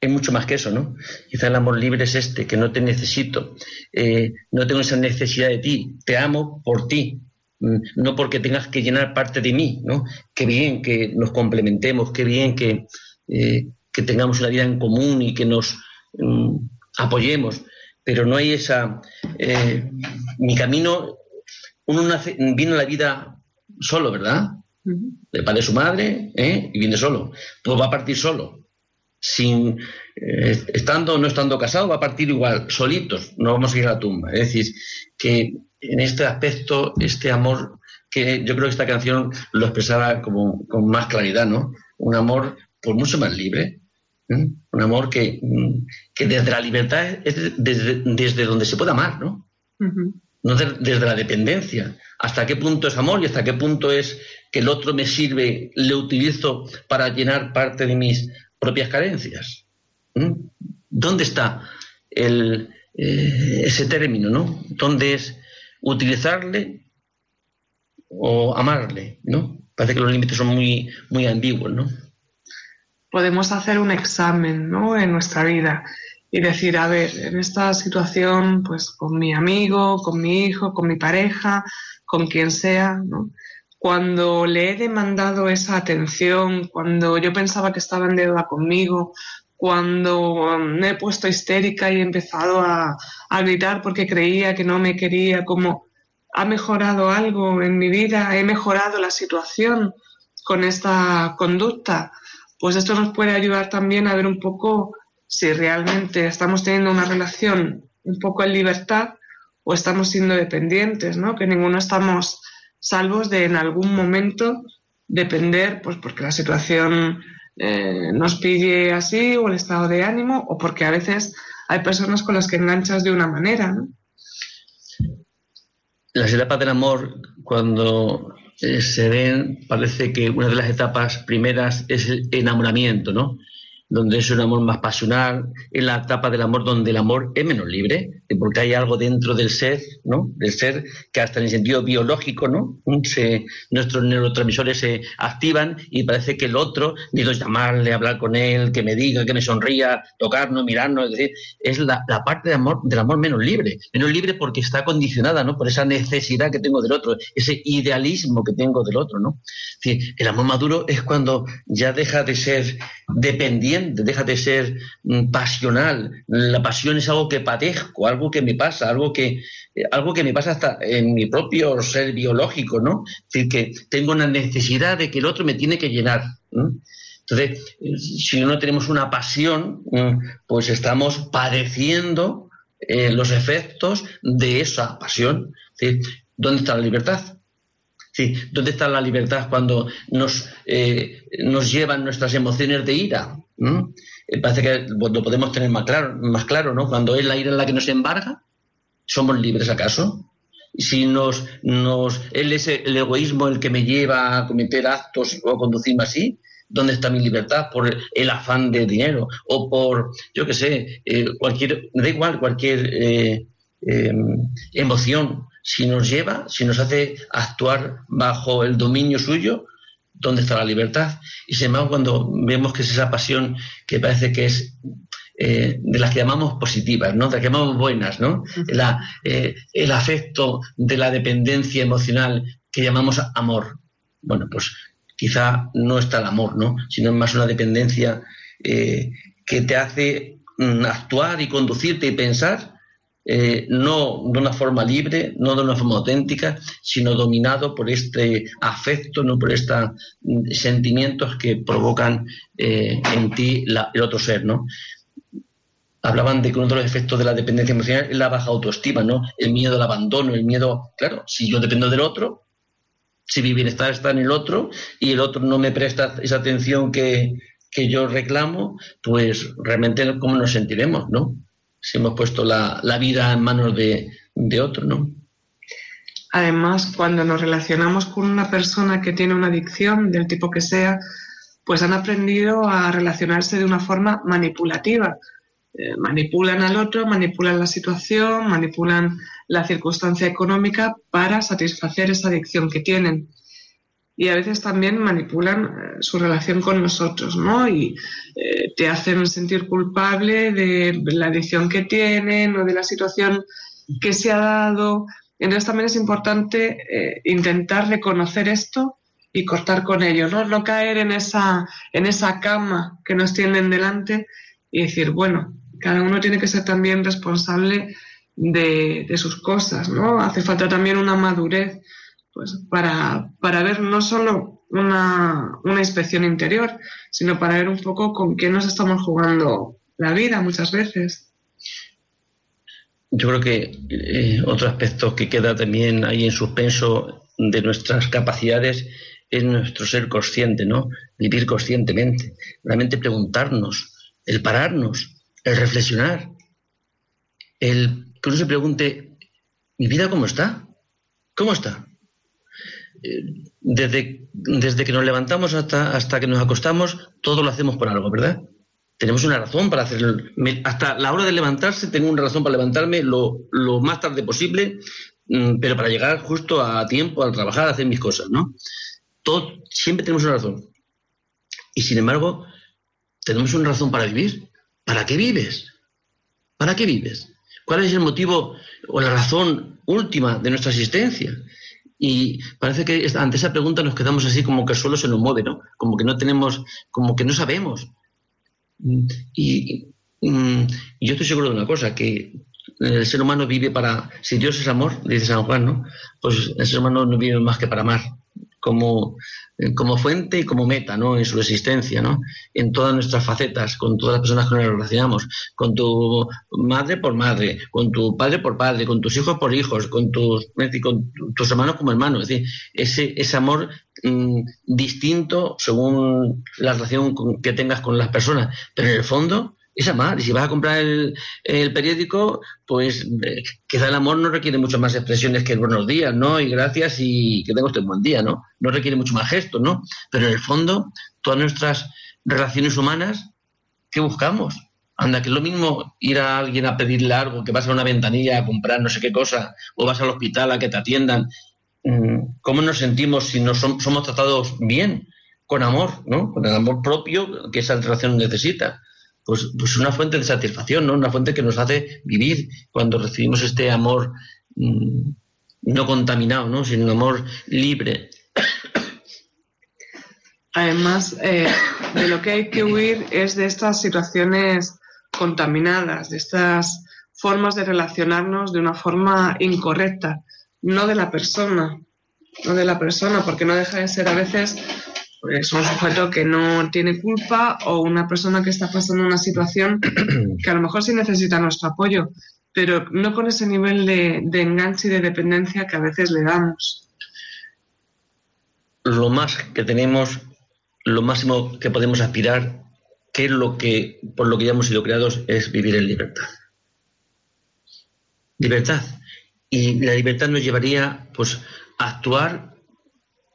Es mucho más que eso, ¿no? Quizá el amor libre es este, que no te necesito. Eh, no tengo esa necesidad de ti. Te amo por ti, mm, no porque tengas que llenar parte de mí, ¿no? Qué bien que nos complementemos, qué bien que, eh, que tengamos una vida en común y que nos mm, apoyemos, pero no hay esa... Eh, mi camino, uno nace, viene a la vida solo, ¿verdad? De padre su madre ¿eh? y viene solo. Pues va a partir solo. Sin, estando o no estando casado, va a partir igual, solitos, no vamos a ir a la tumba. Es decir, que en este aspecto, este amor, que yo creo que esta canción lo expresaba como, con más claridad, ¿no? Un amor pues mucho más libre. ¿eh? Un amor que, mm, que, desde la libertad es desde, desde donde se puede amar, ¿no? No desde la dependencia. ¿Hasta qué punto es amor y hasta qué punto es que el otro me sirve, le utilizo para llenar parte de mis propias carencias? ¿Mm? ¿Dónde está el, eh, ese término, ¿no? ¿Dónde es utilizarle o amarle, ¿no? Parece que los límites son muy, muy ambiguos, ¿no? Podemos hacer un examen ¿no? en nuestra vida y decir, a ver, en esta situación, pues con mi amigo, con mi hijo, con mi pareja, con quien sea, ¿no? Cuando le he demandado esa atención, cuando yo pensaba que estaba en deuda conmigo, cuando me he puesto histérica y he empezado a, a gritar porque creía que no me quería, como ha mejorado algo en mi vida, he mejorado la situación con esta conducta, pues esto nos puede ayudar también a ver un poco si realmente estamos teniendo una relación un poco en libertad o estamos siendo dependientes, ¿no? Que ninguno estamos salvos de en algún momento depender, pues porque la situación eh, nos pille así o el estado de ánimo o porque a veces hay personas con las que enganchas de una manera, ¿no? Las etapas del amor, cuando se ven, parece que una de las etapas primeras es el enamoramiento, ¿no? Donde es un amor más pasional, en la etapa del amor donde el amor es menos libre, porque hay algo dentro del ser, ¿no? Del ser que hasta en el sentido biológico, ¿no? Se, nuestros neurotransmisores se activan y parece que el otro, necesito llamarle, hablar con él, que me diga, que me sonría, tocarnos, mirarnos, es decir, es la, la parte de amor, del amor menos libre, menos libre porque está condicionada, ¿no? Por esa necesidad que tengo del otro, ese idealismo que tengo del otro, ¿no? Es decir, el amor maduro es cuando ya deja de ser dependiente deja de ser mm, pasional. La pasión es algo que padezco, algo que me pasa, algo que, eh, algo que me pasa hasta en mi propio ser biológico, ¿no? Es decir, que tengo una necesidad de que el otro me tiene que llenar. Entonces, si no tenemos una pasión, mm, pues estamos padeciendo eh, los efectos de esa pasión. ¿Dónde está la libertad? Sí, ¿Dónde está la libertad cuando nos, eh, nos llevan nuestras emociones de ira? Eh, parece que lo podemos tener más claro, más claro, ¿no? Cuando es la ira en la que nos embarga, ¿somos libres acaso? Si nos, nos, él es el egoísmo el que me lleva a cometer actos o a conducirme así, ¿dónde está mi libertad? Por el afán de dinero o por, yo qué sé, eh, cualquier, da igual, cualquier eh, em, emoción. Si nos lleva, si nos hace actuar bajo el dominio suyo, dónde está la libertad. Y sin embargo, cuando vemos que es esa pasión que parece que es eh, de las que llamamos positivas, ¿no? De las que llamamos buenas, ¿no? Eh, el afecto de la dependencia emocional que llamamos amor. Bueno, pues quizá no está el amor, ¿no? Sino es más una dependencia eh, que te hace mm, actuar y conducirte y pensar eh, no de una forma libre, no de una forma auténtica, sino dominado por este afecto, no por estos mm, sentimientos que provocan eh, en ti el otro ser, ¿no? Hablaban de que uno de los efectos de la dependencia emocional es la baja autoestima, ¿no? El miedo al abandono, el miedo, claro, si yo dependo del otro, si mi bienestar está en el otro y el otro no me presta esa atención que, que yo reclamo, pues realmente cómo nos sentiremos, ¿no? Si hemos puesto la, vida en manos de, de otro, ¿no? Además, cuando nos relacionamos con una persona que tiene una adicción, del tipo que sea, pues han aprendido a relacionarse de una forma manipulativa. Eh, manipulan al otro, manipulan la situación, manipulan la circunstancia económica para satisfacer esa adicción que tienen y a veces también manipulan eh, su relación con nosotros, ¿no? Y eh, te hacen sentir culpable de la adicción que tienen o de la situación que se ha dado. Entonces también es importante eh, intentar reconocer esto y cortar con ello, ¿no? No caer en esa, en esa cama que nos tienden delante y decir, bueno, cada uno tiene que ser también responsable de, de sus cosas, ¿no? Hace falta también una madurez pues para, para ver no solo una, inspección interior, sino para ver un poco con quién nos estamos jugando la vida muchas veces. Yo creo que eh, otro aspecto que queda también ahí en suspenso de nuestras capacidades es nuestro ser consciente, ¿no? Vivir conscientemente, realmente preguntarnos, el pararnos, el reflexionar, el que uno se pregunte, ¿mi vida cómo está? ¿Cómo está? Desde, desde que nos levantamos hasta, hasta que nos acostamos, todo lo hacemos por algo, ¿verdad? Tenemos una razón para hacerlo. Hasta la hora de levantarse, tengo una razón para levantarme lo, más tarde posible, mm, pero para llegar justo a tiempo, al trabajar, a hacer mis cosas, ¿no? Todo, siempre tenemos una razón. Y sin embargo, tenemos una razón para vivir. ¿Para qué vives? ¿Para qué vives? ¿Cuál es el motivo o la razón última de nuestra existencia? Y parece que ante esa pregunta nos quedamos así como que el suelo se nos mueve, ¿no? Como que no tenemos, como que no sabemos. Y, mm, yo estoy seguro de una cosa, que el ser humano vive para, si Dios es amor, dice San Juan, ¿no? Pues el ser humano no vive más que para amar, como, como fuente y como meta, ¿no? En su existencia, ¿no? En todas nuestras facetas, con todas las personas con las que nos relacionamos, con tu madre por madre, con tu padre por padre, con tus hijos por hijos, con tus, con tus hermanos como hermanos, es decir, ese, ese amor mm, distinto según la relación que tengas con las personas, pero en el fondo es amar. Si vas a comprar el, periódico, pues eh, quizá el amor no requiere mucho más expresiones que buenos días, ¿no? Y gracias y que tenga usted un buen día, ¿no? No requiere mucho más gestos, ¿no? Pero en el fondo, todas nuestras relaciones humanas, ¿qué buscamos? Anda, que es lo mismo ir a alguien a pedirle algo, que vas a una ventanilla a comprar no sé qué cosa, o vas al hospital a que te atiendan. Mm, ¿Cómo nos sentimos si no somos tratados bien, con amor, ¿no? Con el amor propio que esa relación necesita pues, pues una fuente de satisfacción, ¿no? Una fuente que nos hace vivir cuando recibimos este amor mm, no contaminado, ¿no? Sino un amor libre. Además, eh, de lo que hay que huir es de estas situaciones contaminadas, de estas formas de relacionarnos de una forma incorrecta, no de la persona, no de la persona, porque no deja de ser a veces es un sujeto que no tiene culpa o una persona que está pasando una situación que a lo mejor sí necesita nuestro apoyo, pero no con ese nivel de, enganche y de dependencia que a veces le damos. Lo más que tenemos, lo máximo que podemos aspirar, que es lo que, por lo que ya hemos sido creados, es vivir en libertad. Libertad. Y la libertad nos llevaría pues, a actuar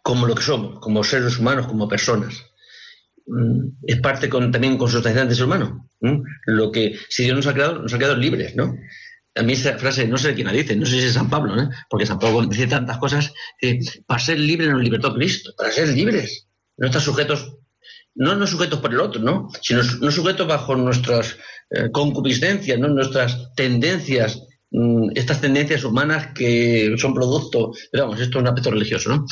como lo que somos, como seres humanos, como personas. Mm, es parte también consustancial de ser humano. Lo que, si Dios nos ha creado, nos ha creado libres, ¿no? A mí esa frase, no sé quién la dice, no sé si es San Pablo, ¿no? porque San Pablo dice tantas cosas, para ser libres nos libertó Cristo, para ser libres, no estar sujetos, no, no sujetos por el otro, ¿no? sino no sujetos bajo nuestras eh, concupiscencias, ¿no? nuestras tendencias, estas tendencias humanas que son producto, vamos, esto es un aspecto religioso, ¿no?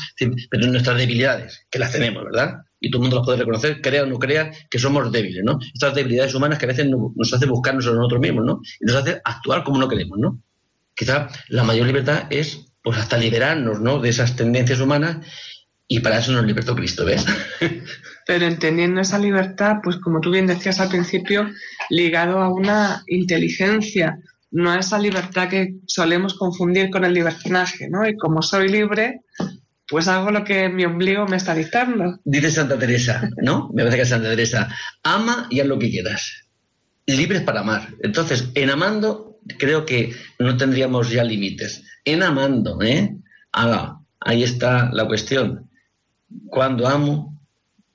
Pero nuestras debilidades, que las tenemos, ¿verdad? Y todo el mundo las puede reconocer, crea o no crea, que somos débiles, ¿no? Estas debilidades humanas que a veces nos hace buscarnos a nosotros mismos, ¿no? Y nos hace actuar como no queremos, ¿no? Quizá la mayor libertad es, pues, hasta liberarnos, ¿no? De esas tendencias humanas y para eso nos libertó Cristo, ¿ves? Pero entendiendo esa libertad, pues como tú bien decías al principio, ligado a una inteligencia, no esa libertad que solemos confundir con el libertinaje, ¿no? Y como soy libre, pues hago lo que mi ombligo me está dictando. Dice Santa Teresa, ¿no? Me parece que es Santa Teresa, ama y haz lo que quieras. Libres para amar. Entonces, en amando, creo que no tendríamos ya límites. En amando, ¿eh? Ahí está la cuestión. Cuando amo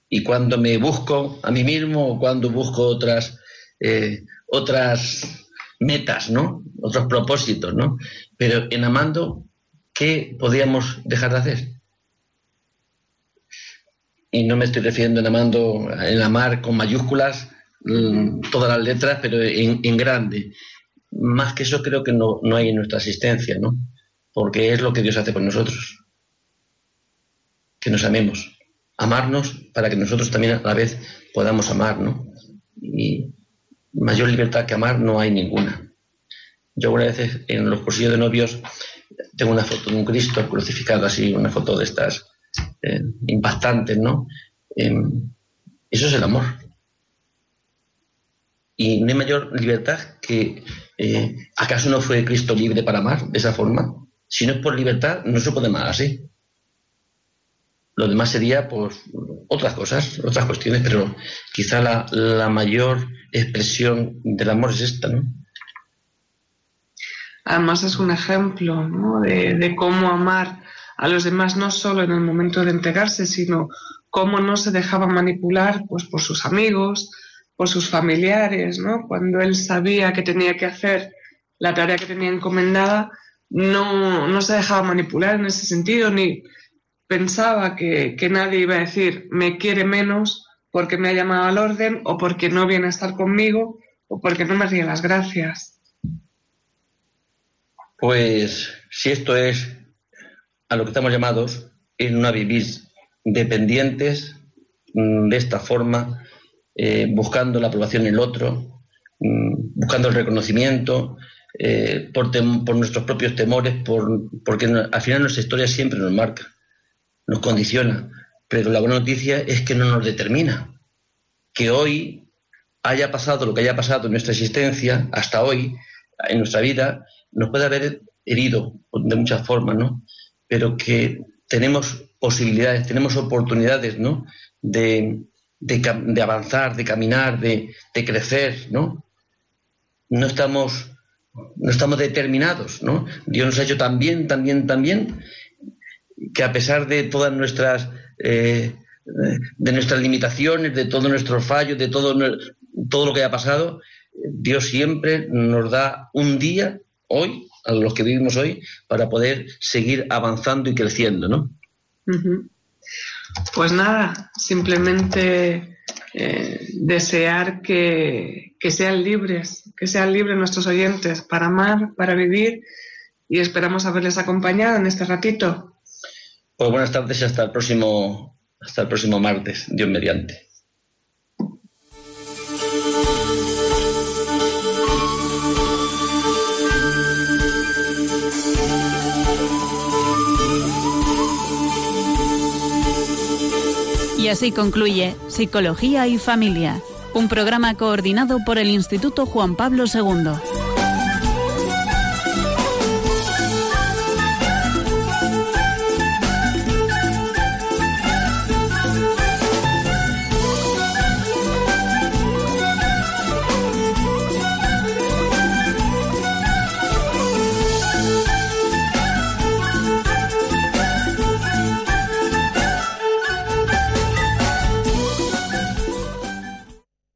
y cuando me busco a mí mismo o cuando busco otras, eh, otras metas, ¿no? Otros propósitos, ¿no? Pero en amando, ¿qué podríamos dejar de hacer? Y no me estoy refiriendo en amando, en amar con mayúsculas, mm, todas las letras, pero en, grande. Más que eso creo que no, no hay en nuestra existencia, ¿no? Porque es lo que Dios hace por nosotros. Que nos amemos. Amarnos para que nosotros también a la vez podamos amar, ¿no? Y, mayor libertad que amar no hay ninguna. Yo una vez en los cursillos de novios tengo una foto de un Cristo crucificado así, una foto de estas eh, impactantes, ¿no? Em, eso es el amor. Y no hay mayor libertad que, eh, ¿acaso no fue Cristo libre para amar de esa forma? Si no es por libertad, no se puede amar así. Lo demás sería, pues, otras cosas, otras cuestiones, pero quizá la, la mayor expresión del amor es esta, ¿no? Además es un ejemplo ¿no? de, cómo amar a los demás no solo en el momento de entregarse, sino cómo no se dejaba manipular pues, por sus amigos, por sus familiares, ¿no? Cuando él sabía que tenía que hacer la tarea que tenía encomendada, no, no se dejaba manipular en ese sentido, ni pensaba que, nadie iba a decir me quiere menos porque me ha llamado al orden o porque no viene a estar conmigo o porque no me ríe las gracias. Pues si esto es a lo que estamos llamados es no a vivir dependientes mm, de esta forma, eh, buscando la aprobación en el otro, mm, buscando el reconocimiento, eh, por, por, nuestros propios temores, por, porque al final nuestra historia siempre nos marca, nos condiciona. Pero la buena noticia es que no nos determina. Que hoy haya pasado lo que haya pasado en nuestra existencia, hasta hoy, en nuestra vida, nos puede haber herido de muchas formas, ¿no? Pero que tenemos posibilidades, tenemos oportunidades, ¿no? De, de, avanzar, de caminar, de, de, crecer, ¿no? No estamos, no estamos determinados, ¿no? Dios nos ha hecho tan bien, tan bien, tan bien, que a pesar de todas nuestras, eh, de nuestras limitaciones, de todos nuestros fallos, de todo, todo lo que haya pasado, Dios siempre nos da un día, hoy, a los que vivimos hoy, para poder seguir avanzando y creciendo, ¿no? Pues nada, simplemente eh, desear que, que, sean libres, que sean libres nuestros oyentes para amar, para vivir y esperamos haberles acompañado en este ratito. Pues buenas tardes y hasta el próximo, hasta el próximo martes, Dios mediante. Y así concluye Psicología y Familia, un programa coordinado por el Instituto Juan Pablo II.